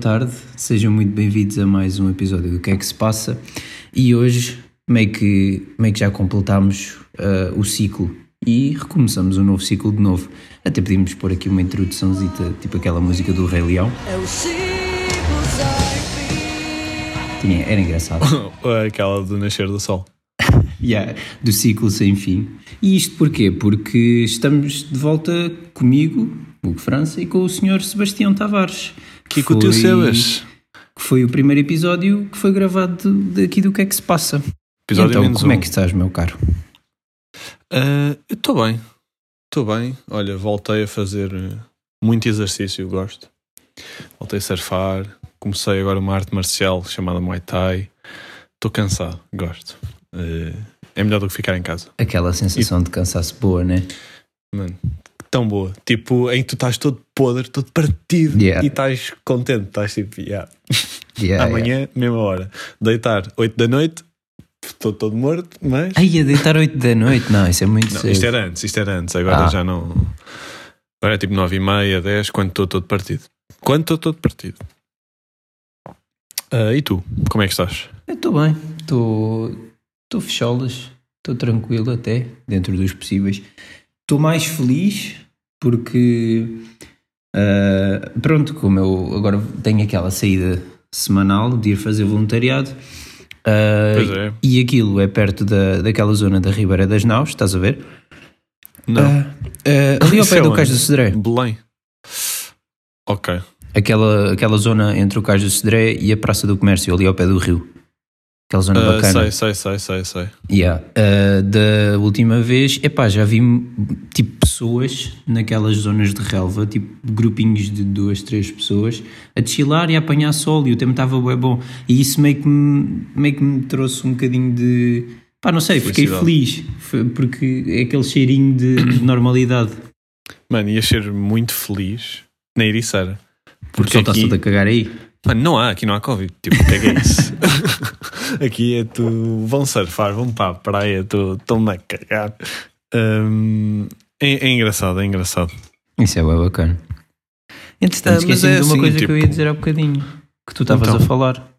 boa tarde, sejam muito bem-vindos a mais um episódio do Que é que se passa e hoje meio que, meio que já completámos uh, o ciclo e recomeçamos um novo ciclo de novo. Até pedimos pôr aqui uma introduçãozita, tipo aquela música do Rei Leão. É o ciclo sem fim. Tinha, era engraçado. Aquela do nascer do sol. Yeah, do ciclo sem fim. E isto porquê? Porque estamos de volta comigo, Hugo França, e com o Sr. Sebastião Tavares. Teu foi- Sebas. Que foi o primeiro episódio que foi gravado daqui do que é que se passa. Episódio então, como um. é que estás, meu caro? Ah, Estou bem. Estou bem. Olha, voltei a fazer eh, muito exercício, gosto. Voltei a surfar. Comecei agora uma arte marcial chamada Muay Thai. Estou cansado, gosto. Eh, é melhor do que ficar em casa. Aquela sensação de cansaço boa, né? Mano, tão boa. Tipo, em que tu estás todo podre, todo partido Yeah. e estás contente. Estás tipo, yeah. Yeah, amanhã, mesma hora. Deitar 8 da noite, estou todo morto, mas. Ai, a deitar 8 da noite? Não, isso é muito Não, cedo. isto era antes, isto era antes. Agora Ah. já não. Agora é tipo 9 e meia, 10, quando estou todo partido. Quando estou todo partido. Ah, e tu? Como é que estás? Eu estou bem, estou estou fecholas, estou tranquilo até, dentro dos possíveis. Estou mais feliz porque, ah, pronto, como eu agora tenho aquela saída semanal de ir fazer voluntariado, Pois é. e aquilo é perto da, daquela zona da Ribeira das Naus, estás a ver? Não. Ah, ali ao pé é do? Cais do Cedré. Belém. Ok. Aquela, aquela zona entre o Cais do Cedré e a Praça do Comércio, ali ao pé do rio. Aquela zona Ah, bacana. sei, sei, sei, sei, sei. Yeah. Uh, da última vez, epá, já vi tipo pessoas naquelas zonas de relva, tipo grupinhos de duas, três pessoas, a desfilar e a apanhar sol e o tempo estava bem bom. E isso meio que, me, meio que me trouxe um bocadinho de. pá, não sei, fiquei feliz, porque é aquele cheirinho de, de normalidade. Mano, ia ser muito feliz na Ericeira. Porque só está aqui- tudo a cagar aí. Mano, não há, aqui não há Covid. Tipo, o que é que é isso? aqui é tu. Vão surfar, vão para a praia, tu- estão-me a cagar. Hum, é, é engraçado, é engraçado. Isso é bem bacana. Entretanto, Ah, mas esqueci-me é de uma assim, coisa que eu ia tipo- dizer há bocadinho, que tu estavas Então. a falar.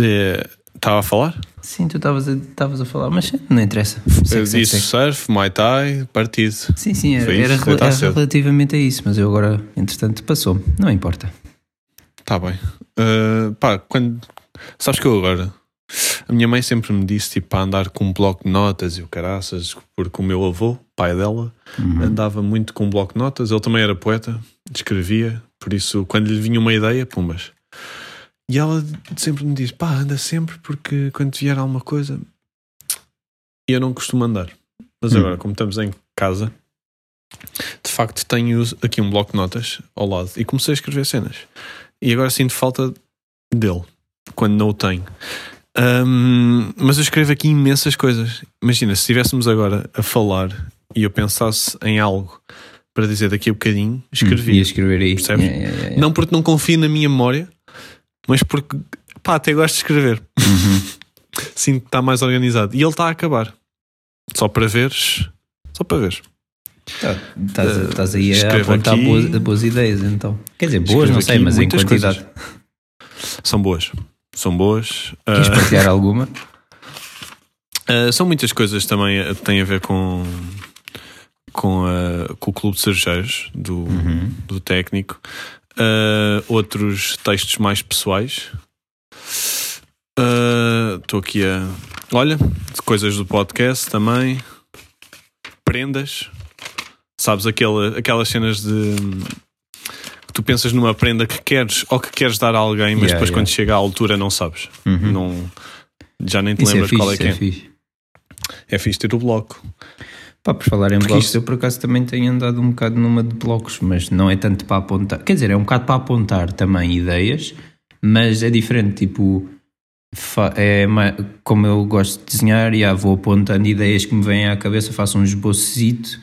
É, Estava a falar? Sim, tu estavas a, a falar, mas não interessa. Segue, Eu disse segue. surf, Muay Thai, partido. Sim, sim, era, era, está era relativamente a isso, mas eu agora, entretanto, passou. Não importa. Tá bem. Uh, pá, quando. Sabes que eu agora. A minha mãe sempre me disse tipo, para andar com um bloco de notas e o caraças, porque o meu avô, pai dela, Uhum. andava muito com um bloco de notas. Ele também era poeta, escrevia, por isso, quando lhe vinha uma ideia, pumbas. E ela sempre me diz: pá, anda sempre, porque quando vier alguma coisa. E eu não costumo andar. Mas Hum. agora, como estamos em casa, de facto tenho aqui um bloco de notas ao lado e comecei a escrever cenas. E agora sinto falta dele, quando não o tenho. Hum, mas eu escrevo aqui imensas coisas. Imagina, se estivéssemos agora a falar e eu pensasse em algo para dizer daqui a bocadinho, Ia escrevia. escrever aí. Yeah, yeah, yeah. Não porque não confio na minha memória, mas porque pá, até gosto de escrever. Uhum. Sinto que está mais organizado. E ele está a acabar. Só para veres. Só para veres. Tá- Estás a- estás aí a apontar aqui- boas, boas ideias, então. Quer dizer, boas, não sei, mas em quantidade. São boas. São boas. Queres Ah, partilhar alguma? ah, são muitas coisas também que têm a ver com. Com, a- com o Clube de Cervejeiros do, Uhum. do técnico. Ah, outros textos mais pessoais. Ah, Estou aqui a. Olha, coisas do podcast também. Prendas. Sabes, aquela, aquelas cenas de. que tu pensas numa prenda que queres ou que queres dar a alguém, mas Yeah, depois yeah. quando chega à altura não sabes. Uhum. Não, já nem te Isso é lembras fixe, qual é que é é. fixe. É fixe ter o bloco. Pá, por falar em Porque blocos, isto- eu por acaso também tenho andado um bocado numa de blocos, mas não é tanto para apontar. Quer dizer, é um bocado para apontar também ideias, mas é diferente. Tipo, é como eu gosto de desenhar, e vou apontando ideias que me vêm à cabeça, faço um esbocito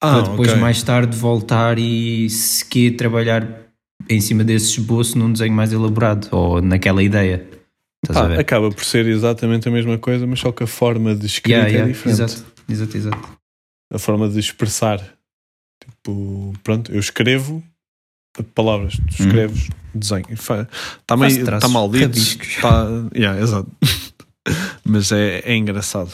para depois ok. mais tarde voltar e se quer trabalhar em cima desse esboço num desenho mais elaborado ou naquela ideia. Estás a Pá, ver? acaba por ser exatamente a mesma coisa, mas só que a forma de escrita Yeah, é yeah, diferente. exato, exato, exato. A forma de expressar. Tipo, pronto, eu escrevo palavras, tu escreves desenho. Está meio, traços, tá mal dito. Está, yeah, exato. Mas é, é engraçado.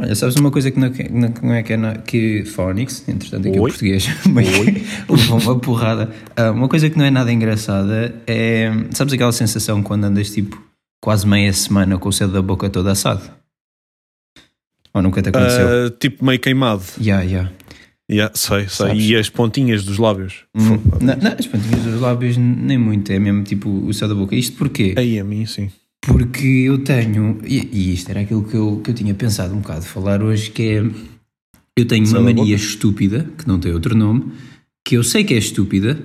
Olha, sabes uma coisa que não, não- é que é na, que Phonics, entretanto aqui o Oi. português meio- levou uma porrada. Ah, uma coisa que não é nada engraçada é, sabes aquela sensação quando andas tipo quase meia semana com o céu da boca todo assado? Ou nunca te aconteceu? Ah, tipo meio queimado. Ya, ya. Yeah, sei, sei. Sabes? E as pontinhas dos lábios. Hum, Não, não, as pontinhas dos lábios nem muito, é mesmo tipo o céu da boca. Isto porquê? Aí a mim, sim. Porque eu tenho, e, e isto era aquilo que eu, que eu tinha pensado um bocado falar hoje, que é eu tenho uma mania estúpida, que não tem outro nome, que eu sei que é estúpida,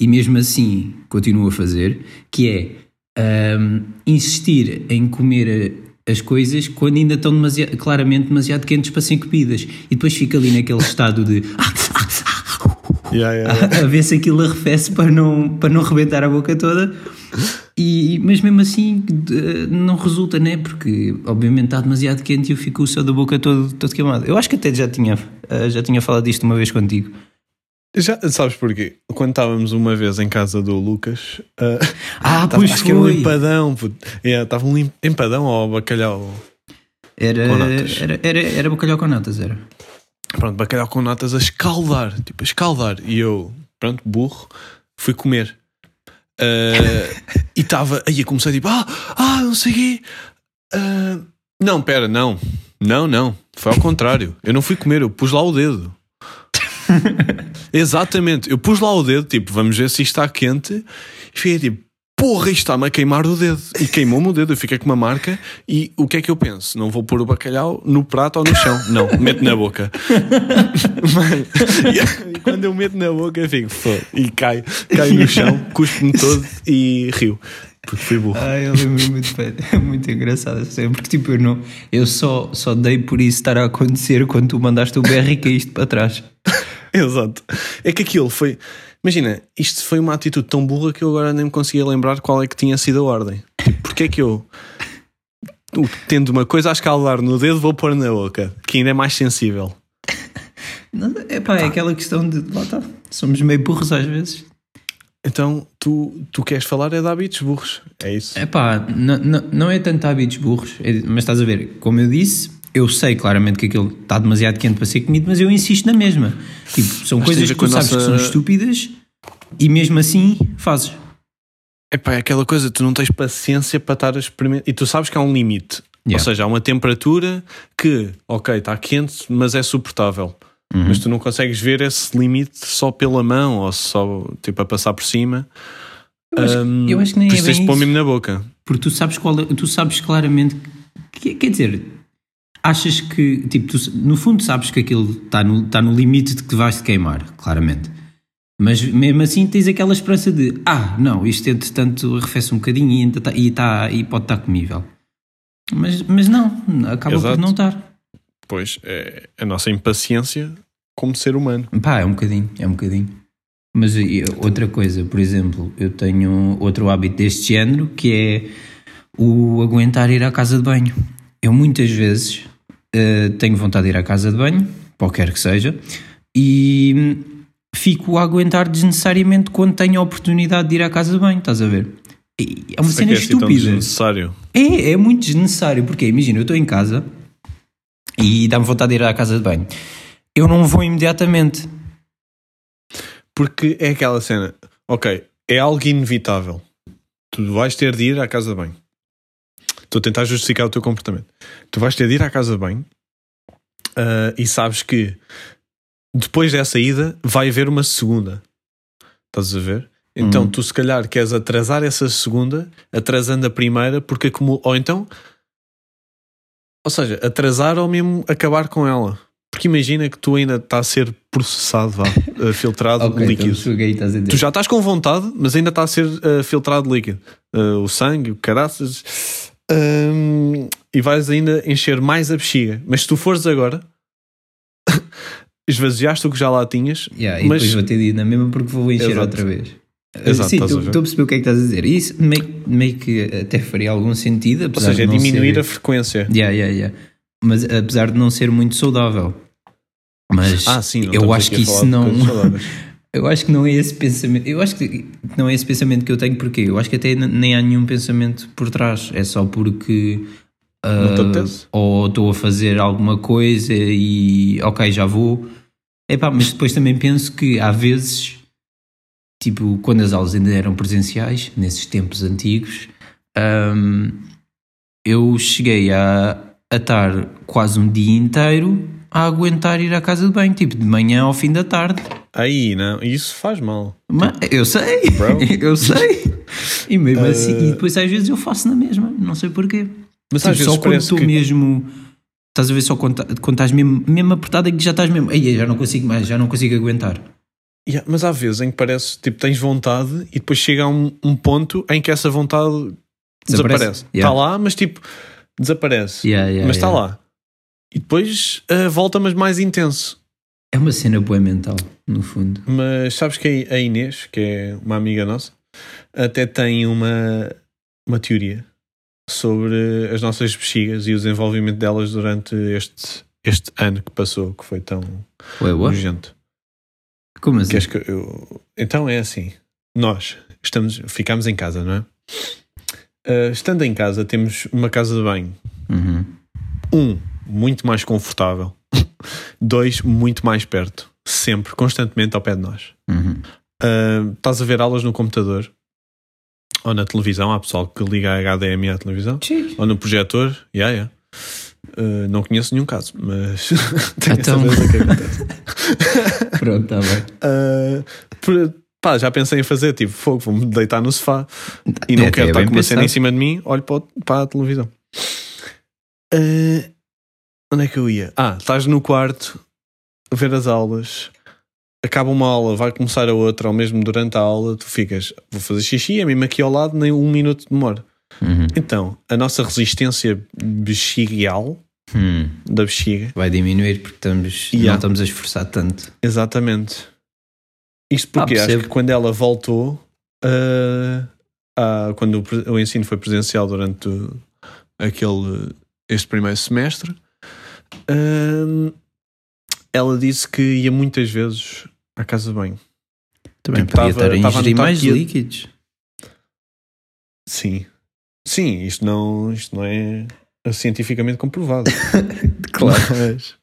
e mesmo assim continuo a fazer, que é ahm, insistir em comer as coisas quando ainda estão demasiado, claramente demasiado quentes para serem comidas. E depois fica ali naquele estado de Yeah, yeah, yeah. a ver se aquilo arrefece para não, para não rebentar a boca toda. E, mas mesmo assim não resulta, né? Porque obviamente está demasiado quente e eu fico o céu da boca todo, todo queimado. Eu acho que até já tinha, eh, já tinha falado disto uma vez contigo. Já sabes porquê? Quando estávamos uma vez em casa do Lucas, ah, Ah, tava- pois acho que era um foi! empadão. Yeah, Estava um lim- empadão ou bacalhau. Era, com natas. era, era, era bacalhau com natas, era. Pronto, bacalhau com natas a escaldar, tipo a escaldar. E eu, pronto, burro, fui comer. Ah, e estava, aí eu comecei tipo, ah, ah, não sei o quê. Ah, não, pera, não, não, não, foi ao contrário. Eu não fui comer, eu pus lá o dedo. Exatamente, eu pus lá o dedo, tipo, vamos ver se isto está quente. E fiquei tipo, porra, isto está-me a queimar o dedo. E queimou-me o dedo, eu fiquei com uma marca. E o que é que eu penso? Não vou pôr o bacalhau no prato ou no chão. Não, meto na boca. E quando eu meto na boca, eu fico, e cai, cai no chão, cuspo-me todo e rio. Porque fui burro. Ah, eu lembro muito bem. É muito engraçado. Porque tipo, eu, não, eu só, só dei por isso estar a acontecer quando tu mandaste o BR e caíste para trás. Exato. É que aquilo foi. Imagina, isto foi uma atitude tão burra que eu agora nem me conseguia lembrar qual é que tinha sido a ordem. Tipo, porque é que eu, tendo uma coisa a escaldar no dedo, vou pôr na boca, que ainda é mais sensível. Não, epá, é aquela questão de. Lá está. Somos meio burros às vezes. Então, tu, tu queres falar é de hábitos burros. É isso. Epá, não, não, não é tanto hábitos burros, é- mas estás a ver, como eu disse, eu sei claramente que aquilo está demasiado quente para ser comido, mas eu insisto na mesma. Tipo, são Mas coisas que tu sabes nossa- que são estúpidas e mesmo assim fazes. Epá, é aquela coisa, tu não tens paciência para estar a experimentar. E tu sabes que há um limite. Ou Yeah. seja, há uma temperatura que, ok, está quente, mas é suportável. Uhum. Mas tu não consegues ver esse limite só pela mão ou só tipo a passar por cima. Eu acho, Hum, eu acho que nem é isso tens bem de pôr mesmo na boca. Porque tu sabes, qual, é- tu sabes claramente. Que, quer dizer, achas que. Tipo, tu, no fundo sabes que aquilo está no, está no limite de que vais te queimar, claramente. Mas mesmo assim tens aquela esperança de ah, não, isto entretanto arrefece um bocadinho e, ainda tá- e, tá, e pode estar comível. Mas, mas não, acaba Exato. por não estar. Pois é a nossa impaciência como ser humano. Pá, é um bocadinho, é um bocadinho. Mas outra coisa, por exemplo, eu tenho outro hábito deste género que é o aguentar ir à casa de banho. Eu muitas vezes eh, tenho vontade de ir à casa de banho, qualquer que seja, e fico a aguentar desnecessariamente quando tenho a oportunidade de ir à casa de banho, estás a ver? É uma é cena é assim estúpida. desnecessário. É, é muito desnecessário, porque imagina, eu estou em casa e dá-me vontade de ir à casa de banho. Eu não vou imediatamente. Porque é aquela cena, ok, é algo inevitável. Tu vais ter de ir à casa de banho. Estou a tentar justificar o teu comportamento. Tu vais ter de ir à casa de banho ah, e sabes que depois dessa ida vai haver uma segunda. Estás a ver? Então Uhum. tu se calhar queres atrasar essa segunda, atrasando a primeira, porque acumula. Ou então. Ou seja, atrasar ou mesmo acabar com ela. Porque imagina que tu ainda está a ser processado, vá, eh, filtrado Ok, líquido. então a dizer. Tu já estás com vontade, mas ainda está a ser eh, filtrado líquido. Eh, o sangue, o caraças. Ahm, e vais ainda encher mais a bexiga. Mas se tu fores agora, esvaziaste o que já lá tinhas, Yeah, e mas depois vou ter de ir na mesma porque vou encher Exato. outra vez. Exato, Sim, estou a perceber o que é que estás a dizer. Isso meio, meio que até faria algum sentido, ou apesar seja, é de não diminuir ser... a frequência. Yeah, yeah, yeah. Mas apesar de não ser muito saudável. Mas Ah, sim, eu acho que isso não. Eu acho que não é esse pensamento. Eu acho que não é esse pensamento que eu tenho, porque eu acho que até nem há nenhum pensamento por trás. É só porque. Apetece? ou estou a fazer alguma coisa e ok, já vou. Epá, mas depois também penso que há vezes, tipo, quando as aulas ainda eram presenciais, nesses tempos antigos, ahm, eu cheguei a, a estar quase um dia inteiro a aguentar ir à casa de banho, tipo, de manhã ao fim da tarde. Aí, não, isso faz mal. Mas eu sei, Bro. eu sei. E mesmo assim, Uh, e depois às vezes eu faço na mesma, não sei porquê. Mas Tipo, às vezes só quando estou que... mesmo. Estás a ver só quando, quando estás mesmo, mesmo apertado é que já estás mesmo. Ei, já não consigo mais, já não consigo aguentar. Yeah, mas há vezes em que parece, tipo, tens vontade e depois chega a um, um ponto em que essa vontade desaparece. Está Yeah. lá, mas tipo, desaparece. Yeah, mas está lá. E depois ah, volta, mas mais intenso. É uma cena boa mental, no fundo. Mas sabes que a Inês, que é uma amiga nossa, até tem uma, uma teoria sobre as nossas bexigas e o desenvolvimento delas durante este, este ano que passou, que foi tão Ué, nojento. Como assim? Eu- Então é assim: nós estamos, ficamos em casa, não é? Ah, estando em casa, temos uma casa de banho. Uhum. Um, muito mais confortável. Dois, muito mais perto. Sempre, constantemente ao pé de nós. Uhum. Uh, estás a ver aulas no computador ou na televisão, há pessoal que liga a HDMI à televisão ou no projetor, yeah, yeah. Uh, não conheço nenhum caso, mas tenho Então. a certeza que acontece. Pronto, está bem. Uh, por- pá, já pensei em fazer, tipo, fogo, vou-me deitar no sofá e não É, quero é estar com uma cena em cima de mim, olho para, o- para a televisão. Uh, onde é que eu ia? Ah, estás no quarto a ver as aulas, acaba uma aula, vai começar a outra, ou mesmo durante a aula, tu ficas, vou fazer xixi, é mesmo aqui ao lado, nem um minuto demora. Uhum. Então, a nossa resistência bexigal Hum. da bexiga Vai diminuir porque estamos, Yeah. não estamos a esforçar tanto. Exatamente. Isto porque Ah, acho que quando ela voltou, ah, ah, quando o, o ensino foi presencial durante aquele, este primeiro semestre, ah, ela disse que ia muitas vezes à casa de banho. Também Tipo, podia tava- estar a ingerir mais ia- líquidos. Sim. Sim, isto não, isto não é cientificamente comprovado. Claro. Mas,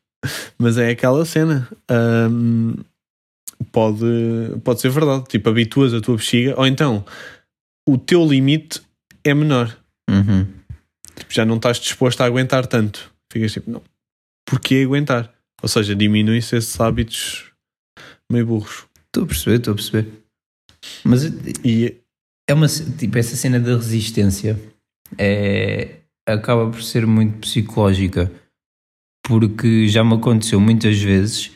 mas é aquela cena. Ahm, pode, pode ser verdade. Tipo, habituas a tua bexiga, ou então o teu limite é menor. Uhum. Tipo, já não estás disposto a aguentar tanto. Ficas tipo, não. Porquê aguentar? Ou seja, diminui-se esses hábitos meio burros. Estou a perceber, estou a perceber. Mas E é uma tipo essa cena da resistência é acaba por ser muito psicológica porque já me aconteceu muitas vezes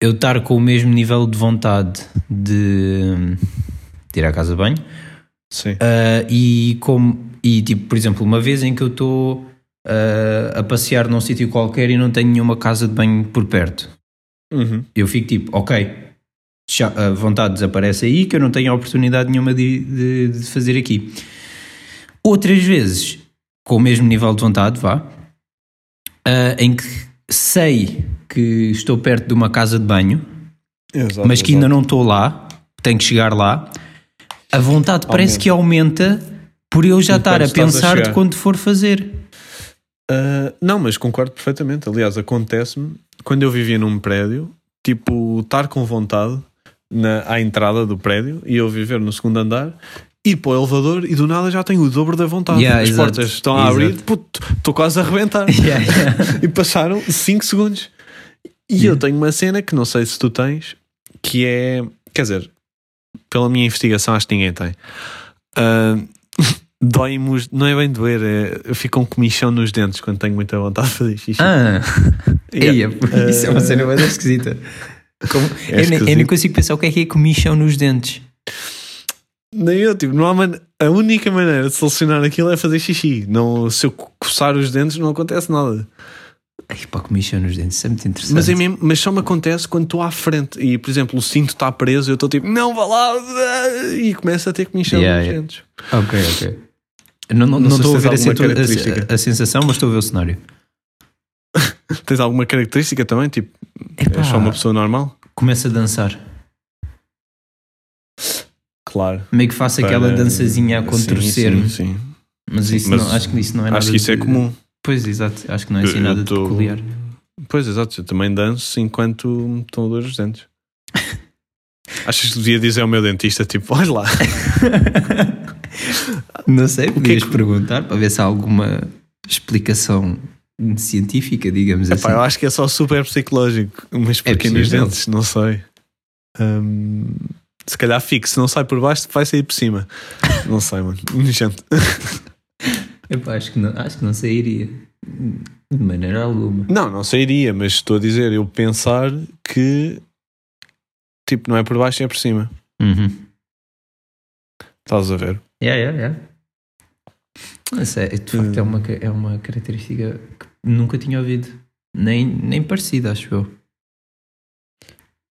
eu estar com o mesmo nível de vontade de, de ir à casa de banho sim. ah, e como e tipo por exemplo uma vez em que eu estou ah, a passear num sítio qualquer e não tenho nenhuma casa de banho por perto Uhum. eu fico tipo, ok, já- a vontade desaparece aí, que eu não tenho oportunidade nenhuma de, de- de fazer aqui. Outras vezes, com o mesmo nível de vontade, vá, ah, em que sei que estou perto de uma casa de banho, Exato, mas que ainda exato. não estou lá, tenho que chegar lá, a vontade parece que aumenta por eu já estar a estás a pensar de quando for fazer. Uh, não, mas concordo perfeitamente. Aliás, acontece-me quando eu vivia num prédio, tipo, estar com vontade na, à entrada do prédio e eu viver no segundo andar, ir para o elevador e do nada já tenho o dobro da vontade. Yeah, As portas estão a abrir, estou quase a arrebentar. Yeah, yeah. e passaram 5 segundos. E eu tenho uma cena que não sei se tu tens, que é, quer dizer, pela minha investigação, acho que ninguém tem. Ah, Dói-me, os- não é bem doer, é, eu fico com comichão nos dentes quando tenho muita vontade de fazer xixi. Ah, Yeah. Eia, isso é uma cena bem esquisita. Como- É eu, nem, eu nem consigo pensar o que é que é comichão nos dentes. Nem eu, tipo, não há man- a única maneira de solucionar aquilo é fazer xixi. Não, se eu co- coçar os dentes, não acontece nada. Ai, pá, comichão nos dentes, isso é muito interessante. Mas, é mesmo, mas só me acontece quando estou à frente e, por exemplo, o cinto está preso, eu estou tipo, não vá lá, e começo a ter comichão Yeah, nos yeah. dentes. Ok, ok. Não, não, Não não estou a ver a, situ- a- a, sensação, mas estou a ver o cenário. Tens alguma característica também? Tipo, Epá, és só uma pessoa normal? Começa a dançar. claro. Meio que faço aquela dançazinha a contorcer-me. Sim, sim. Mas, isso Mas não, acho que isso não é nada. Acho que isso é de- comum. Pois, exato. Acho que não é assim eu nada de tô- peculiar. Pois, exato. Eu também danço enquanto me estão a doer os dentes. Achas que devia dizer ao meu dentista, tipo, olha lá. Não sei, podias que- perguntar para ver se há alguma explicação científica, digamos Epá, assim. eu acho que é só super psicológico, mas É pequenos possível. dentes, não sei. Hum, se calhar fico, se não sai por baixo, vai sair por cima. Não sei, mano. Nojento. Epá, acho, que não, acho que não sairia. De maneira alguma. Não, não sairia, mas estou a dizer, eu pensar que tipo, não é por baixo, é por cima. Uhum. Estás a ver? Yeah, yeah, yeah. Mas é, de facto, é, uma, ca- é uma característica que nunca tinha ouvido. Nem, nem parecida, acho eu.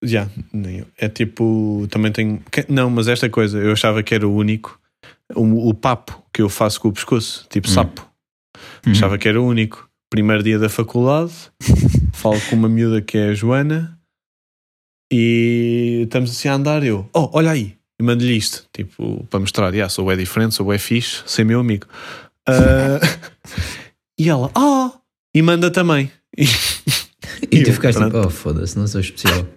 Já, eu. É tipo, também tenho. Não, mas esta coisa, eu achava que era o único. O, o papo que eu faço com o pescoço, tipo Hum. sapo. Achava que era o único. Primeiro dia da faculdade, falo com uma miúda que é a Joana e estamos assim a andar. Eu, oh, olha aí, e mando-lhe isto, tipo, para mostrar, yeah, sou é diferente, sou é fixe, sei meu amigo. Ah, e ela, ah, e manda também. E, E tu eu, ficaste tipo, pronto. oh foda-se, não sou especial.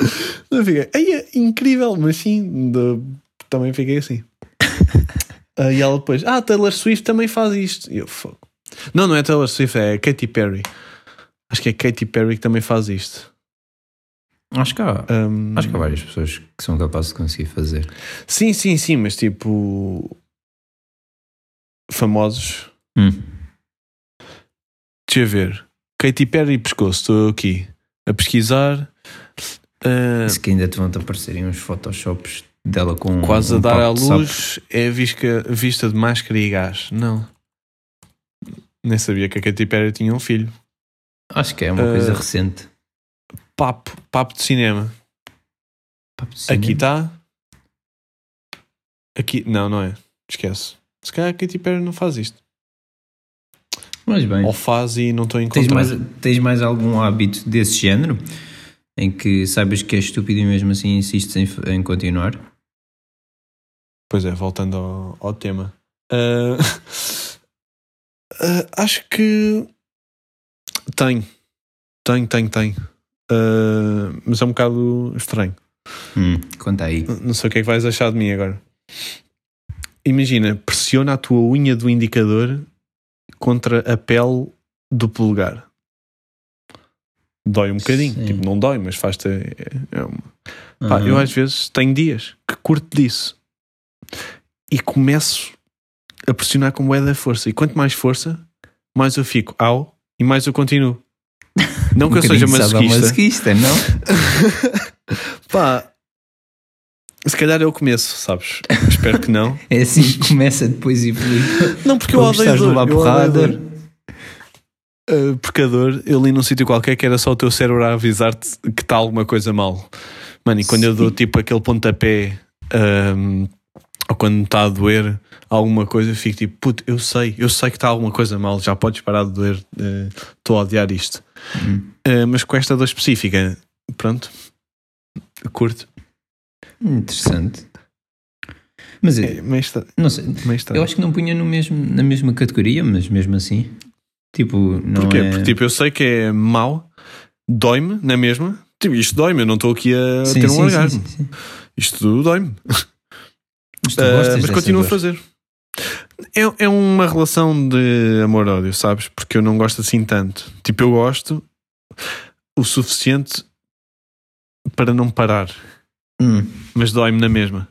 eu fiquei, "Ei, é incrível, mas sim, de- também fiquei assim. Ah, e ela depois, ah, Taylor Swift também faz isto. E eu, fogo. Não, não é Taylor Swift, é Katy Perry. Acho que é Katy Perry que também faz isto. Acho que há, Ahm, acho que há várias pessoas que são capazes de conseguir fazer. Sim, sim, sim, mas tipo. Famosos. Hum. Deixa eu ver. Katy Perry e pescoço, estou aqui a pesquisar. Ah, Se que ainda te vão te aparecerem uns photoshops dela com quase um a dar à luz é visca, vista de máscara e gás. Não. Nem sabia que a Katy Perry tinha um filho. Acho que é uma Ah, coisa recente. Papo, papo de cinema. Papo de cinema. Aqui está. Aqui, não, não é. Esquece. Se calhar a Katy Perry não faz isto. Mas bem, Ou faz e não estou a tens encontrar. mais, tens mais algum hábito desse género em que saibas que é estúpido e mesmo assim insistes em, em continuar? Pois é, voltando ao, ao tema. Ah, ah, acho que tenho. Tenho, tenho, tenho. Ah, mas é um bocado estranho. Hum, conta aí. Não sei o que é que vais achar de mim agora. Imagina, pressiona a tua unha do indicador contra a pele do polegar. Dói um bocadinho. Sim. Tipo, não dói, mas faz-te. é- uma- Pá, Aham. eu às vezes tenho dias que curto disso e começo a pressionar com bué da força. E quanto mais força, mais eu fico ao e mais eu continuo. Não que eu seja masoquista. sadomasoquista, não? Pá, se calhar eu começo, sabes? Espero que não. É assim que começa depois e. Não, porque eu odeio dor. eu porrada. dor. Uh, porque a dor, eu li num sítio qualquer que era só o teu cérebro a avisar-te que está alguma coisa mal. Mano, e quando eu dou tipo aquele pontapé um, ou quando está a doer alguma coisa, eu fico tipo, puto, eu sei, eu sei que está alguma coisa mal, já podes parar de doer, uh, estou a odiar isto. Hum. Uh, mas com esta dor específica, pronto, curto. Interessante. Mas É, estra- não sei, estranho. eu acho que não punha no mesmo, na mesma categoria, mas mesmo assim, tipo, não Porquê? é... Porque tipo, eu sei que é mau, dói-me, não é mesmo? Tipo, isto dói-me, eu não estou aqui a Sim, ter um sim, orgasmo. sim, sim, sim. Isto dói-me. Mas gostas mas continuo dor? a fazer. É, é uma relação de amor-ódio, sabes? Porque eu não gosto assim tanto. Tipo, eu gosto o suficiente para não parar, Hum, mas dói-me na mesma.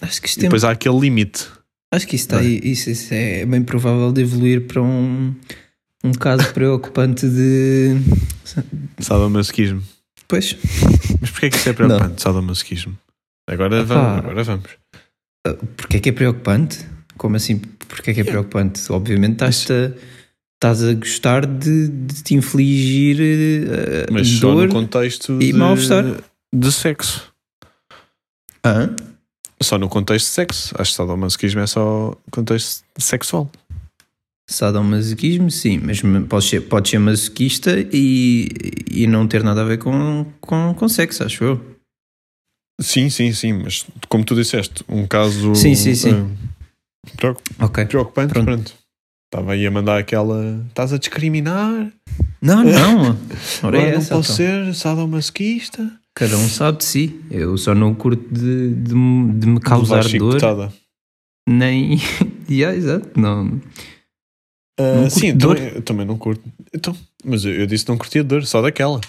acho que E isto tem- depois há aquele limite. Acho que isso, está aí, isso, isso é bem provável de evoluir para um, um caso preocupante de. Sadomasoquismo. Pois, Mas porquê é que isso é preocupante, sadomasoquismo? Agora vamos, agora vamos. Porque é que é preocupante? Como assim? Porque é que é preocupante? Obviamente estás a, estás a gostar de, de te infligir eh, Mas só dor. no contexto e de, mal-estar. de sexo. Hã? Só no contexto de sexo. Acho que sadomasoquismo é só contexto sexual. Sadomasoquismo, sim, mas podes ser, podes ser masoquista e, e não ter nada a ver com, com, com sexo, acho eu. Sim, sim, sim, mas como tu disseste, um caso Sim, sim, sim. eh, preocup- Ok. preocupante, Pronto. pronto. Estava aí a mandar aquela. Estás a discriminar? Não, não. Ora é não posso então. ser sadomasoquista? Cada um sabe de si. Eu só não curto de, de, me- de me causar Levar dor. chicotada. Nem. yeah, exato. Não. Ah, Não sim, dor. também, eu também não curto. Então, mas eu, eu disse que não curtia dor, só daquela.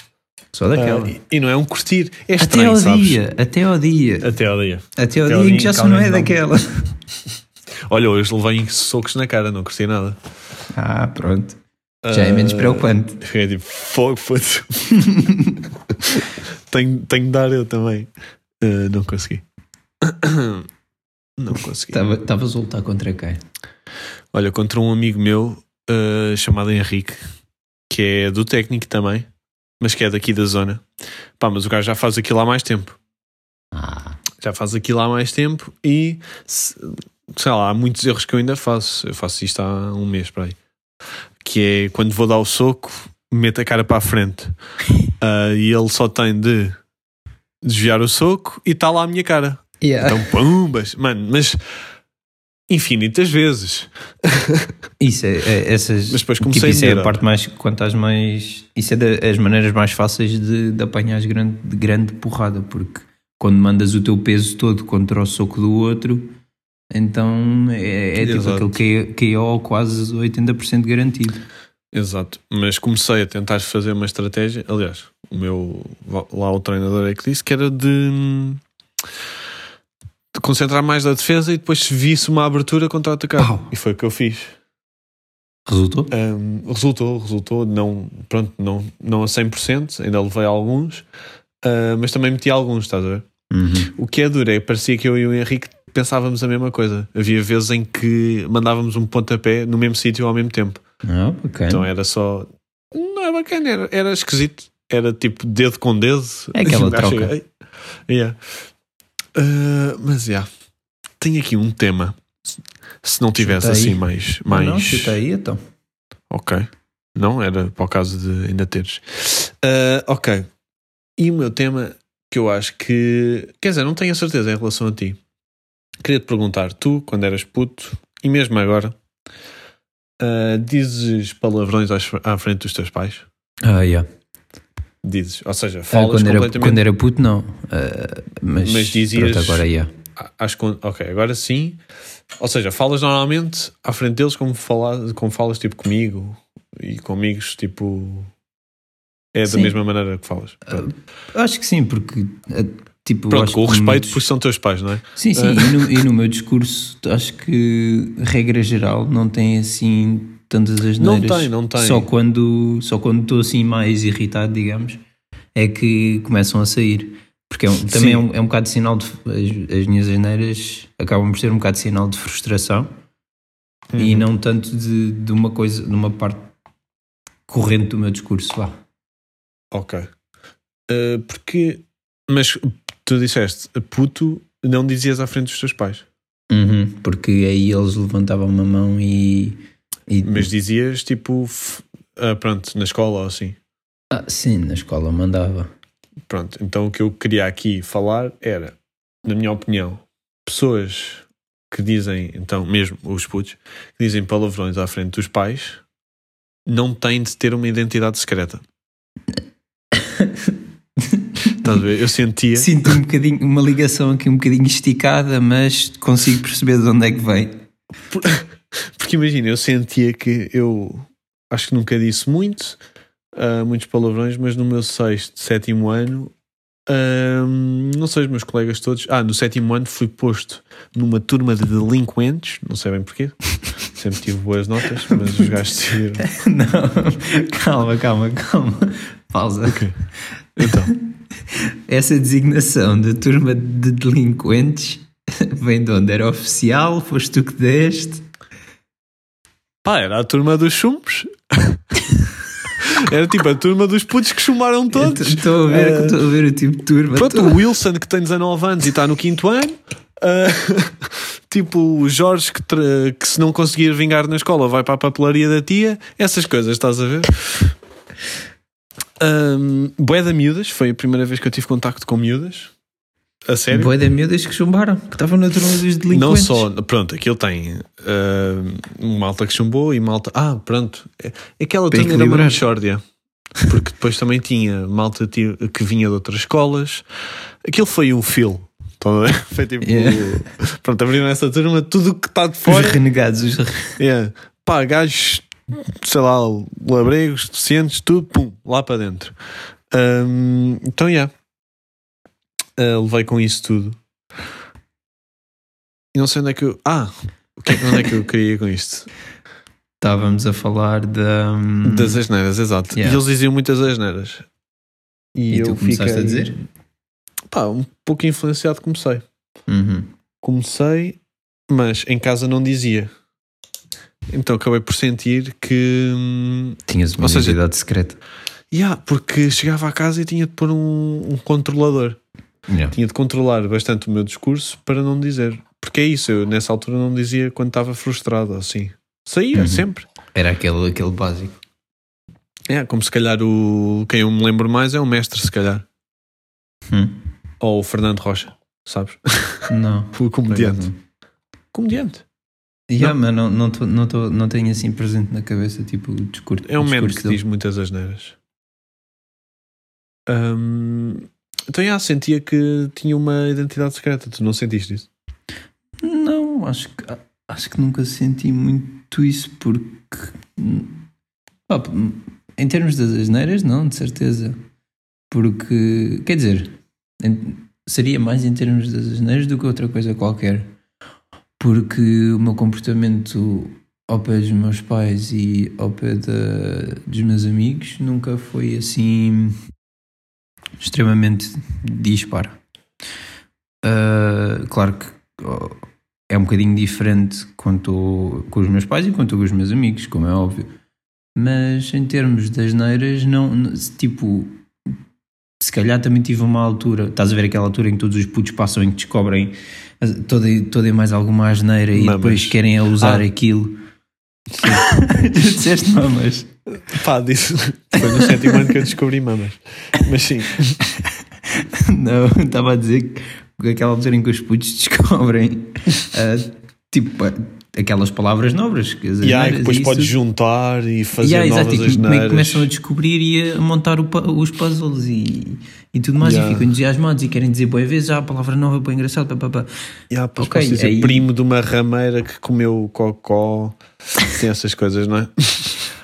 Só daquela. Ah, e, e não é um curtir, é até estranho, ao sabes? dia. Até ao dia. Até ao dia. Até ao até ao dia em que já só não é não- daquela. Olha, hoje levei socos na cara, não curti nada. Ah, pronto. Já é menos Ah, preocupante. Fiquei tipo, fogo, foda-se. tenho, tenho de dar eu também. Ah, não consegui. Não consegui. Estava- Estavas a lutar contra quem? Olha, contra um amigo meu ah, chamado Henrique, que é do técnico também, mas que é daqui da zona. Pá, mas o gajo já faz aquilo há mais tempo. Ah, Já faz aquilo há mais tempo e se- sei lá, há muitos erros que eu ainda faço. Eu faço isto há um mês para aí. Que é quando vou dar o soco, meto a cara para a frente Ah, e ele só tem de desviar o soco e está lá a minha cara. yeah. Então, pumbas, mano, mas infinitas vezes. Isso é, é- essas. Mas depois tipo, comecei a isso é a parte mais. Quanto às mais. Isso é da- as maneiras mais fáceis de, de apanhar grande, de grande porrada, porque quando mandas o teu peso todo contra o soco do outro, então é, é tipo aquele KO quase 80% garantido. Exato, mas comecei a tentar fazer uma estratégia. Aliás, o meu lá o treinador é que disse que era de concentrar mais na defesa e depois se visse uma abertura contra-atacar. Pau. E foi o que eu fiz. Resultou? Ahm, resultou, resultou, não, pronto, não, não a 100%, ainda levei alguns, ah, mas também meti alguns, estás a ver? Uhum. O que é duro é que parecia que eu e o Henrique pensávamos a mesma coisa. Havia vezes em que mandávamos um pontapé no mesmo sítio ao mesmo tempo. Ah, bacana. Então era só. Não é bacana, era, era esquisito. Era tipo dedo com dedo. É aquela Um troca. Yeah. Ah, mas já. Tenho aqui um tema. Se não tivesse Chuta aí. assim mais. Não, mais... Não, chuta aí então. Ok. Não, era para o caso de ainda teres. Ah, ok. E o meu tema que eu acho que. Quer dizer, não tenho a certeza em relação a ti. Queria te perguntar, tu, quando eras puto, e mesmo agora, ah, dizes palavrões à frente dos teus pais? Ah, yeah. Dizes. Ou seja, Ah, falas quando, era, completamente. quando era puto, não. Ah, mas, Mas dizias- pronto, agora yeah. Acho que, ok, agora sim. Ou seja, falas normalmente à frente deles como, fala, como falas tipo comigo e com amigos, tipo. É da Sim. mesma maneira que falas. Pronto. Acho que sim, porque ah, tipo, Pronto, com o respeito, porque são teus pais, não é? Sim, sim, e, no, e no meu discurso acho que regra geral não tem assim tantas asneiras. Não tem, não tem. Só quando só quando estou assim mais irritado, digamos, é que começam a sair. Porque é um- também é um, é um bocado de sinal de. As, as minhas asneiras acabam por ser um bocado de sinal de frustração e Uhum. não tanto de, de uma coisa, de uma parte corrente do meu discurso. Vá. Ok. Uh, porque. Mas tu disseste, puto, não dizias à frente dos teus pais. Uhum, porque aí eles levantavam uma mão e. e Mas dizias tipo. ah, pronto, na escola ou assim. ah, sim, na escola mandava. Pronto, então o que eu queria aqui falar era, na minha opinião, pessoas que dizem, então, mesmo os putos, que dizem palavrões à frente dos pais, não têm de ter uma identidade secreta. Estás a ver? Eu sentia. Sinto um bocadinho, uma ligação aqui um bocadinho esticada, mas consigo perceber de onde é que vem. Porque imagina, eu sentia que eu acho que nunca disse muito, ah, muitos palavrões, mas no meu sexto, sétimo ano, ah, não sei, os meus colegas todos. Ah, no sétimo ano fui posto numa turma de delinquentes, não sei bem porquê, sempre tive boas notas, mas os gajos decidiram. Não, calma, calma, calma. Pausa. Então, Essa designação de turma de delinquentes vem de onde? Era oficial? Foste tu que deste? Pá, era a turma dos chumbos. Era tipo a turma dos putos que chumaram todos. Estou a, ver, estou a ver o tipo de turma. Pronto, Estou- o Wilson que tem 19 anos e está no quinto ano. Ah, tipo o Jorge que, que se não conseguir vingar na escola vai para a papelaria da tia. Essas coisas, estás a ver? Um, Bué da miúdas, foi a primeira vez que eu tive contacto com miúdas. A sério? Boa de miúdas que chumbaram, que estavam na turma dos delinquentes. Não só, pronto, aquilo tem uh, malta que chumbou e malta. Ah, pronto. É- Aquela Para turma era uma mexórdia. Porque depois também tinha malta que vinha de outras escolas. Aquilo foi um filo. Foi tipo. Yeah. Pronto, abriram essa turma, tudo o que está de Os fora. renegados, os Yeah. Pá, gajos, sei lá, labregos, deficientes, tudo, pum, lá para dentro. Hum, então, yeah. Uh, levei com isso tudo. E não sei onde é que eu. Ah! O que é, que- onde é que eu queria com isto? Estávamos a falar da. hum, Das asneiras, exato. Yeah. E eles diziam muitas asneiras. E, E eu tu começaste fiquei, a dizer? Pá, um pouco influenciado comecei. Uhum. Comecei, mas em casa não dizia. Então acabei por sentir que. hum, Tinhas uma identidade secreta. Yeah, porque chegava a casa e tinha de pôr um, um controlador. Yeah. Tinha de controlar bastante o meu discurso para não dizer. Porque é isso, eu nessa altura não dizia quando estava frustrado, assim. Saía Uhum. sempre. Era aquele, aquele básico. É, como se calhar o. Quem eu me lembro mais é o mestre, se calhar. Hum? Ou o Fernando Rocha, sabes? Não. O comediante. Comediante. Yeah, mas não, não, tô, não, tô, não tenho assim presente na cabeça tipo o discurso. É um meme discurso que dele. diz muitas asneiras. Hum, então, já, sentia que tinha uma identidade secreta. Tu não sentiste isso? Não, acho que, acho que nunca senti muito isso porque. pá, em termos das asneiras, não, de certeza. Porque, quer dizer, seria mais em termos das asneiras do que outra coisa qualquer. Porque o meu comportamento ao pé dos meus pais e ao pé dos meus amigos nunca foi assim extremamente disparo. Ah, claro que oh, é um bocadinho diferente quando estou com os meus pais e quando estou com os meus amigos, como é óbvio. Mas em termos das neiras, não, não- tipo, se calhar também tive uma altura, estás a ver aquela altura em que todos os putos passam em que descobrem as- toda, toda e mais alguma asneira e Mamas. depois querem usar Ah. aquilo. tu disseste mamas. Pá, disse. Foi no sétimo ano que eu descobri mamas. Mas sim. Não, estava a dizer que aquela altura em que os putos descobrem ah, tipo ah, aquelas palavras novas que as E aí asneiras depois e podes juntar e fazer Yeah, exato, novas e come- asneiras. começam a descobrir e a montar o os puzzles e, e tudo mais Yeah. e ficam entusiasmados e querem dizer boas vezes ah, a palavra nova é bem engraçada pá, pá, pá. Yeah, depois Ok, posso dizer aí- primo de uma rameira que comeu cocó. Tem essas coisas, não é?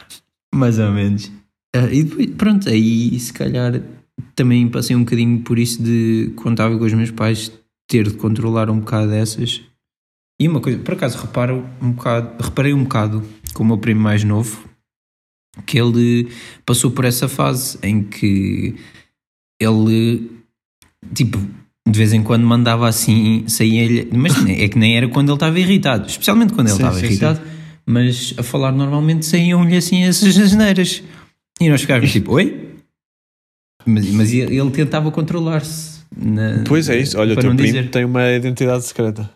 mais ou menos. Ah, e depois, pronto, aí se calhar também passei um bocadinho por isso de estava com os meus pais ter de controlar um bocado dessas e uma coisa, por acaso reparo um bocado, reparei um bocado com o meu primo mais novo que ele passou por essa fase em que ele tipo de vez em quando mandava assim saía-lhe, mas é que nem era quando ele estava irritado, especialmente quando ele Sim, estava sim, irritado, mas a falar normalmente saíam-lhe assim essas asneiras e nós ficávamos tipo, oi? Mas, mas ele, tentava controlar-se Pois é isso. Olha, o teu primo dizer. tem uma identidade secreta.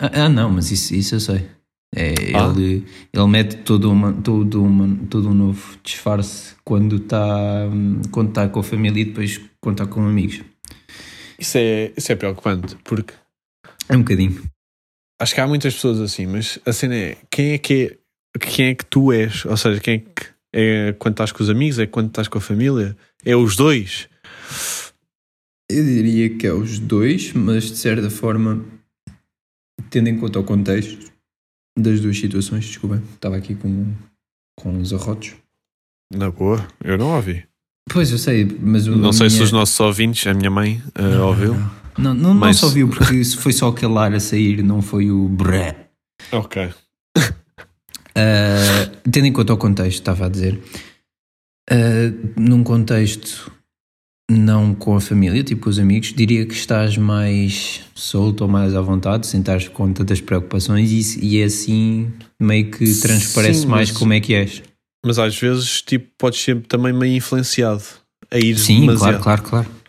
Ah, ah, não, mas isso, isso eu sei. É, Ah. ele, ele mete todo, uma, todo, uma, todo um novo disfarce quando está quando tá com a família e depois quando está com amigos. Isso é, isso é preocupante, porque É um bocadinho. Acho que há muitas pessoas assim, mas a cena é quem é que é, quem é que tu és? Ou seja, quem é que é quando estás com os amigos, é quando estás com a família? É os dois? Eu diria que é os dois, mas de certa forma, tendo em conta o contexto das duas situações, desculpa, estava aqui com, com os arrotos. Na boa, eu não ouvi. Pois eu sei, mas o Não sei se minha- os nossos ouvintes, a minha mãe, uh, ouviu. Não, não, não Mas- só viu, porque isso foi só aquele ar a sair, não foi o bré. Ok. Uh, tendo em conta o contexto, estava a dizer, uh, num contexto não com a família, tipo com os amigos, diria que estás mais solto ou mais à vontade, sem estar com tantas preocupações e, e é assim meio que transparece Sim, mais mas- como é que és. Mas às vezes, tipo, podes ser também meio influenciado a ir Sim, demasiado. claro, claro, claro.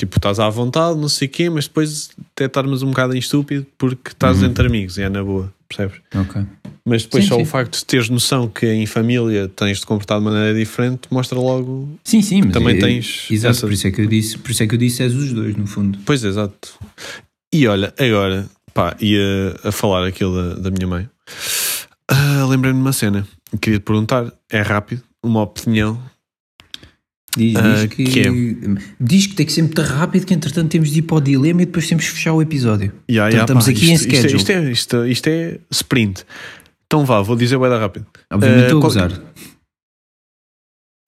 Tipo, estás à vontade, não sei o quê, mas depois até estarmos um bocado em estúpido porque estás Uhum. entre amigos e é na boa. percebes? Ok. Mas depois Sim, só sim. o facto de teres noção que em família tens de comportar de maneira diferente mostra logo. Sim, sim, mas Também é- tens Exato, essa- por isso é que eu disse, por isso é que eu disse és os dois, no fundo. Pois, exato. E olha, agora, pá, ia a falar aquilo da, da minha mãe. Ah, Lembrei-me de uma cena. Queria te perguntar, é rápido, uma opinião. Diz, diz que, que é? diz que tem que ser muito rápido, que entretanto temos de ir para o dilema e depois temos de fechar o episódio. Ya, Então ya, estamos pá, aqui em isto, isto, é, schedule. isto, é, isto, isto é sprint. Então vá, vou dizer da rápido. Obviamente Ah, estou a qual- gozar.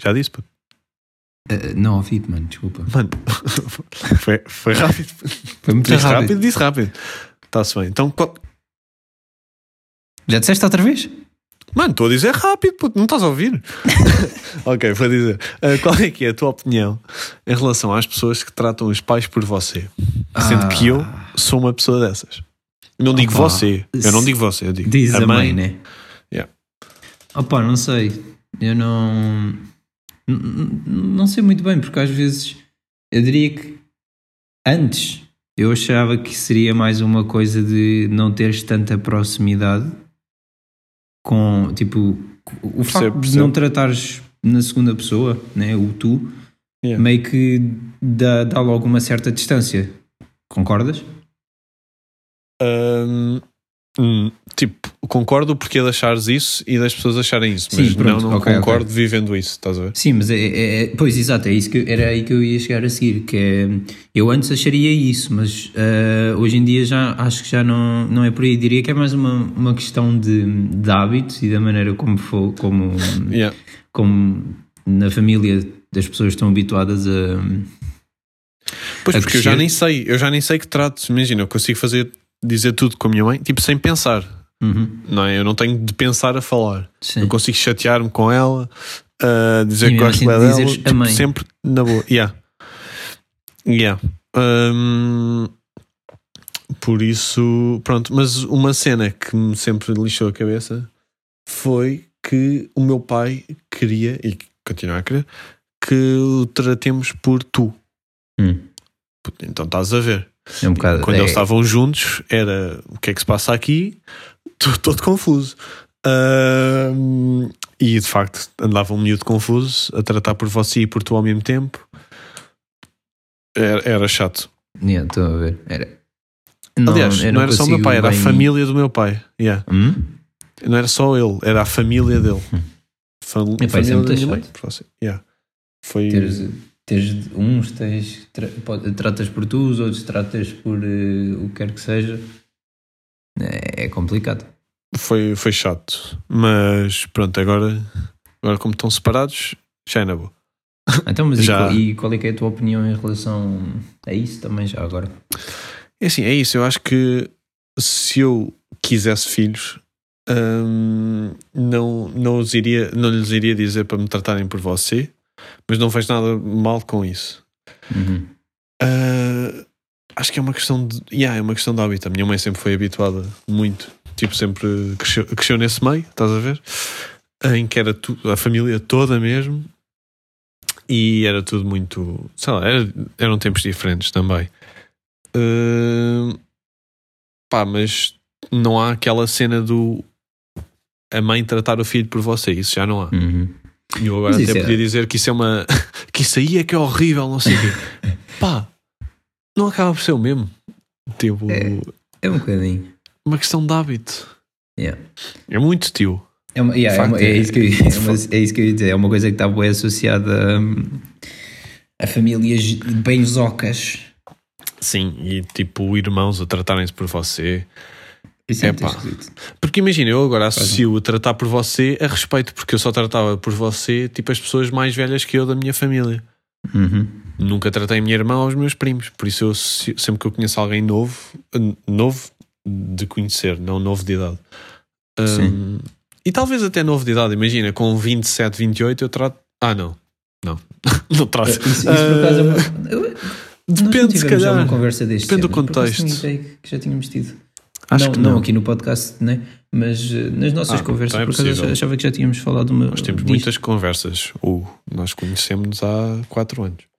Já disse, pá. Ah, não ouvi, mano, desculpa. Mano, foi, foi rápido. Foi muito Disse rápido. rápido, disse rápido. Está-se bem. Então, qual- Já disseste outra vez? Mano, estou a dizer rápido, puto, não estás a ouvir? ok, vou dizer. Ah, qual é que é a tua opinião em relação às pessoas que tratam os pais por você? Sendo Ah. que eu sou uma pessoa dessas. Eu não digo Opa, você, eu não digo você, eu digo Diz a, mãe, né? Yeah. Opa, não sei. Eu não. Não sei muito bem, porque às vezes eu diria que antes eu achava que seria mais uma coisa de não teres tanta proximidade com tipo o facto Percebo, de percebo. não tratares na segunda pessoa, né, o tu, Yeah. meio que dá, dá logo uma certa distância. Concordas? Hum, tipo, concordo porque de achares isso e das pessoas acharem isso, Sim, mas pronto, não, não ok, concordo ok. vivendo isso, estás a ver? Sim, mas é, é- é- pois exato, é isso que era aí que eu ia chegar a seguir, que é, eu antes acharia isso, mas ah, hoje em dia já acho que já não, não é por aí, diria que é mais uma, uma questão de, de hábitos e da maneira como, for, como, Yeah. como na família das pessoas estão habituadas a Pois, a porque eu já crescer. nem sei, eu já nem sei que trato. Imagina, eu consigo fazer, dizer tudo com a minha mãe, tipo, sem pensar, Uhum, não é? Eu não tenho de pensar a falar. sim. Eu consigo chatear-me com ela, a dizer E que gosto assim dela, tipo, sempre na boa. Yeah. Yeah. Hum, por isso, pronto. Mas uma cena que me sempre lixou a cabeça foi que o meu pai queria, e continua a querer, que o tratemos por tu. Hum. Então estás a ver. É um bocado. Quando é, eles estavam juntos, era o que é que se passa aqui? Estou todo confuso. Ahm, e de facto andava um miúdo confuso a tratar por você e por tu ao mesmo tempo. Era, era chato. Yeah, Estou a ver. Era. Não, Aliás, eu não, era só o meu pai, era a família do meu pai. Yeah. Hum? Não era só ele, era a família dele. Fam- Epá, isso é família da minha mãe. Yeah. Foi. teres, teres uns tens, tra- tratas por tu, os outros tratas por eh, o que quer que seja. É, é complicado. foi, foi chato. Mas pronto, agora, agora como estão separados, já é na boa. Então, mas e Já. qual- e, qual é é a tua opinião em relação a isso também já agora? É assim, é isso. Eu acho que se eu quisesse filhos, hum, não, não, os iria, não lhes iria dizer para me tratarem por você, mas não vejo nada mal com isso. Uhum. Ah, acho que é uma questão de. Yeah, é uma questão de hábito. A minha mãe sempre foi habituada muito. Tipo, sempre cresceu, cresceu nesse meio, estás a ver? Em que era tu, a família toda mesmo. E era tudo muito. Sei lá, era- eram tempos diferentes também. Ah, pá, mas não há aquela cena do. A mãe tratar o filho por você, isso já não há. Uhum. E eu agora até é- podia dizer que isso é uma. que isso aí é que é horrível, não sei o quê. Pá, não acaba por ser o mesmo. Tipo, É. É um bocadinho. uma questão de hábito. Yeah. É muito tio. É, uma, yeah, é, Facto, uma- é é- isso que eu, é, uma- é isso que eu ia dizer. É uma coisa que está bem associada hum, a, famílias bem zocas. Sim, e tipo, irmãos a tratarem-se por você. Isso é esquisito. Porque imagina, eu agora associo a tratar por você a respeito, porque eu só tratava por você, tipo, as pessoas mais velhas que eu da minha família. Uhum. Nunca tratei a minha irmã aos meus primos, por isso eu sempre que eu conheço alguém novo, novo de conhecer, não novo de idade. Sim. e talvez até novo de idade, imagina, com 27, 28 eu trato. Ah, não, não, não trato. Isso, isso por acaso é uma, não Depende, se calhar. uma conversa deste Depende do. Por acaso contexto. que já tínhamos tido. Acho não, que não não. aqui no podcast, né? mas eh, nas nossas Ah, conversas, então é por acaso achava que já tínhamos falado uma, Nós temos disto. muitas conversas. Uh, nós conhecemos há 4 anos.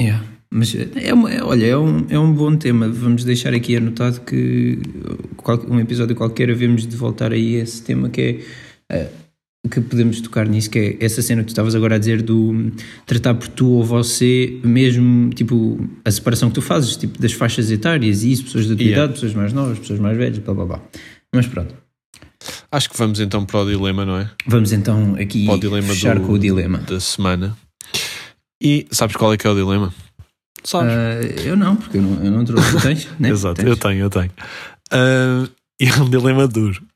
Yeah. Mas é, uma- é- olha, é um, é um bom tema. Vamos deixar aqui anotado que qual- um episódio qualquer havemos de voltar aí a esse tema que é eh, que podemos tocar nisso, que é essa cena que tu estavas agora a dizer do tratar por tu ou você, mesmo tipo a separação que tu fazes, tipo das faixas etárias e isso, pessoas da tua Yeah. idade, pessoas mais novas, pessoas mais velhas, blá blá blá. Mas pronto, Acho que vamos então para o dilema, não é? vamos então aqui fechar do- com o dilema. Da semana. E sabes qual é que é o dilema? Sabes? Ah, eu não, porque eu não, eu não trouxe. Tu tens? né? Exato, Tens? eu tenho, eu tenho. Ah, e é um dilema duro.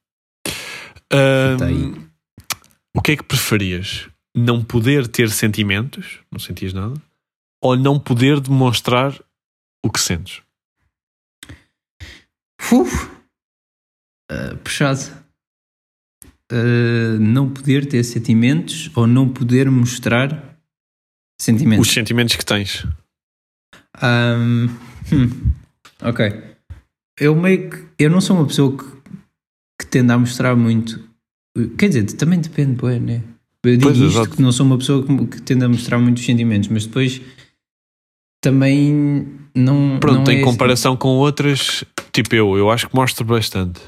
Aí. o que é que preferias? Não poder ter sentimentos, não sentias nada, ou não poder demonstrar o que sentes? Uf. Ah, puxado. Ah, não poder ter sentimentos ou não poder mostrar sentimentos. Os sentimentos que tens. Ahm, hum, ok. Eu meio que. Eu não sou uma pessoa que, que tende a mostrar muito. Quer dizer, também depende, bué, né? Eu digo Pois, isto exato. que não sou uma pessoa que, que tende a mostrar muitos sentimentos, mas depois também não. Pronto, não em é comparação com outras, tipo eu, eu acho que mostro bastante.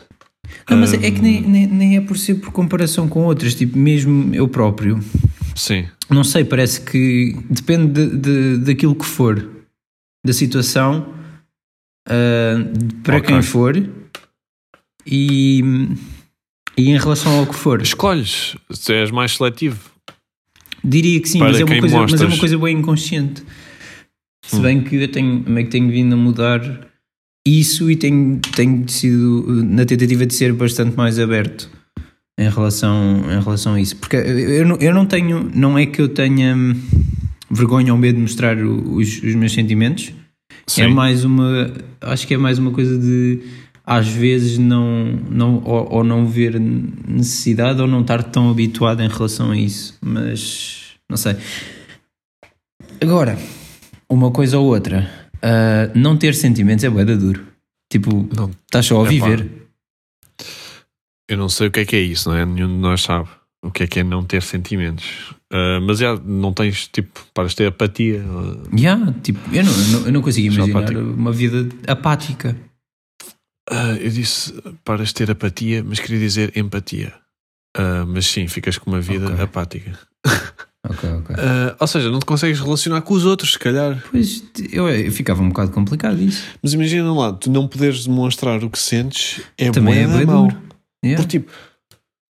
Não, mas é que nem, nem, nem é por ser por comparação com outras, tipo, mesmo eu próprio. Sim, Não sei, parece que depende de, de- daquilo que for, da situação, de- para Ok. quem for e, e em relação ao que for. escolhes, se és mais seletivo. Diria que sim, mas é, uma coisa, mas é uma coisa bem inconsciente. Se Hum. bem que eu tenho, meio que tenho vindo a mudar isso e tenho, tenho sido na tentativa de ser bastante mais aberto em relação, em relação a isso. Porque eu, não, eu não tenho, não é que eu tenha vergonha ou medo de mostrar os, os meus sentimentos, Sim. é mais uma, acho que é mais uma coisa de às vezes não, não ou, ou não ver necessidade ou não estar tão habituado em relação a isso, mas não sei. Agora, uma coisa ou outra, ah, não ter sentimentos é boeda duro. Tipo, Não, estás só a viver. Eu não sei o que é que é isso, não é? Nenhum de nós sabe o que é que é não ter sentimentos. Ah, mas já não tens, tipo, paras de ter apatia. ah, Yeah, tipo, eu, não, eu não, eu não consigo imaginar apático. uma vida apática. Ah, eu disse paras de ter apatia, mas queria dizer empatia. Ah, mas sim, ficas com uma vida Ok. apática. Ok, ok. Ah, ou seja, não te consegues relacionar com os outros, se calhar. Pois eu, eu ficava um bocado complicado isso. Mas imagina lá, tu não poderes demonstrar o que sentes é Também é bem mau. duro. Yeah. Porque tipo,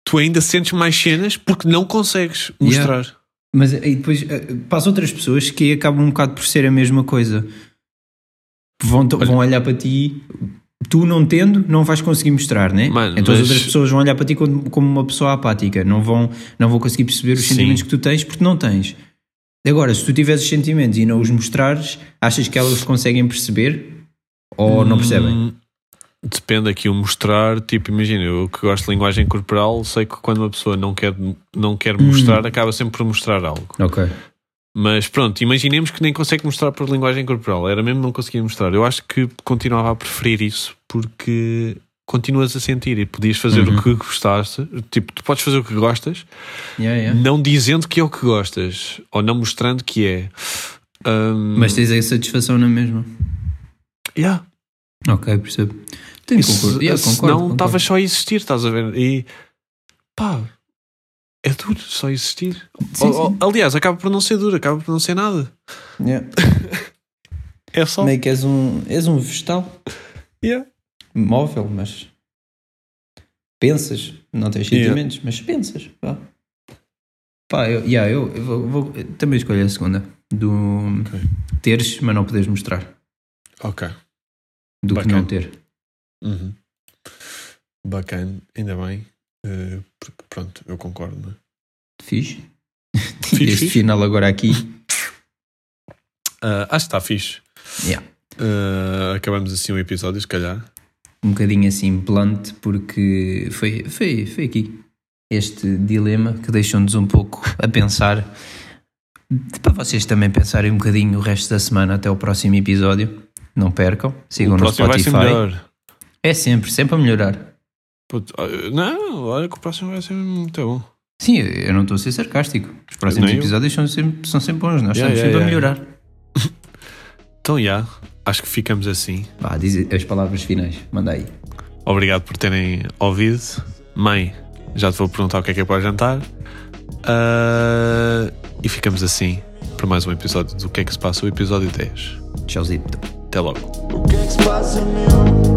tu ainda sentes mais cenas porque não consegues Yeah. mostrar. Mas aí depois, eh, para as outras pessoas que acabam um bocado por ser a mesma coisa, vão, vão olhar para ti, tu não tendo, não vais conseguir mostrar, né? Mano, então as mas- outras pessoas vão olhar para ti como, como uma pessoa apática, não vão, não vão conseguir perceber os Sim. sentimentos que tu tens porque não tens. Agora, se tu tiveres os sentimentos e não os mostrares, achas que elas conseguem perceber ou não percebem? Hum, Depende aqui o mostrar, tipo, imagina, eu que gosto de linguagem corporal, sei que quando uma pessoa não quer, não quer Hum. mostrar, acaba sempre por mostrar algo. Ok. Mas pronto, imaginemos que nem consegue mostrar por linguagem corporal, era mesmo não conseguir mostrar. Eu acho que continuava a preferir isso porque continuas a sentir e podias fazer Uhum. o que gostaste. Tipo, tu podes fazer o que gostas, Yeah, yeah. não dizendo que é o que gostas ou não mostrando que é. Hum, Mas tens a satisfação na mesma. yeah. Ok, percebo. Se- concordo. Yeah, concordo. estavas só a existir, estás a ver? E pá, é duro só existir. Sim, Ou- sim. aliás, acaba por não ser duro, acaba por não ser nada. Yeah. É só. Meio que és um, és um vegetal Yeah. móvel, mas pensas, não tens Yeah. sentimentos, mas pensas. Pá, pá eu, yeah, eu, eu vou, vou- também escolho a segunda. Do Ok. teres, mas não poderes mostrar. Ok. Do que Bacana. não ter. Uhum. Bacana, ainda bem. eh, porque pronto, eu concordo. Não é? Fiz. Fiz, este fiz. final agora aqui. Ah, acho que está fixe. Yeah. Ah, acabamos assim o episódio, se calhar. Um bocadinho assim blunt, porque foi, foi, foi aqui este dilema que deixou-nos um pouco a pensar. Para vocês também pensarem um bocadinho o resto da semana até o próximo episódio. Não percam. Sigam o no Spotify. É sempre, sempre a melhorar. Puto, ah, não, olha que o próximo vai ser muito bom. Sim, eu não estou a ser sarcástico. Os próximos Nem eu. episódios são sempre, são sempre bons. Nós Yeah, estamos yeah, sempre yeah. a melhorar. Então, já, acho que ficamos assim. Vá, diz as palavras finais. Manda aí. Obrigado por terem ouvido. Mãe, já te vou perguntar o que é que é para jantar. Ah, e ficamos assim para mais um episódio do que é que se passa, o episódio 10. Tchauzito. Até logo. O que é que se passa, meu?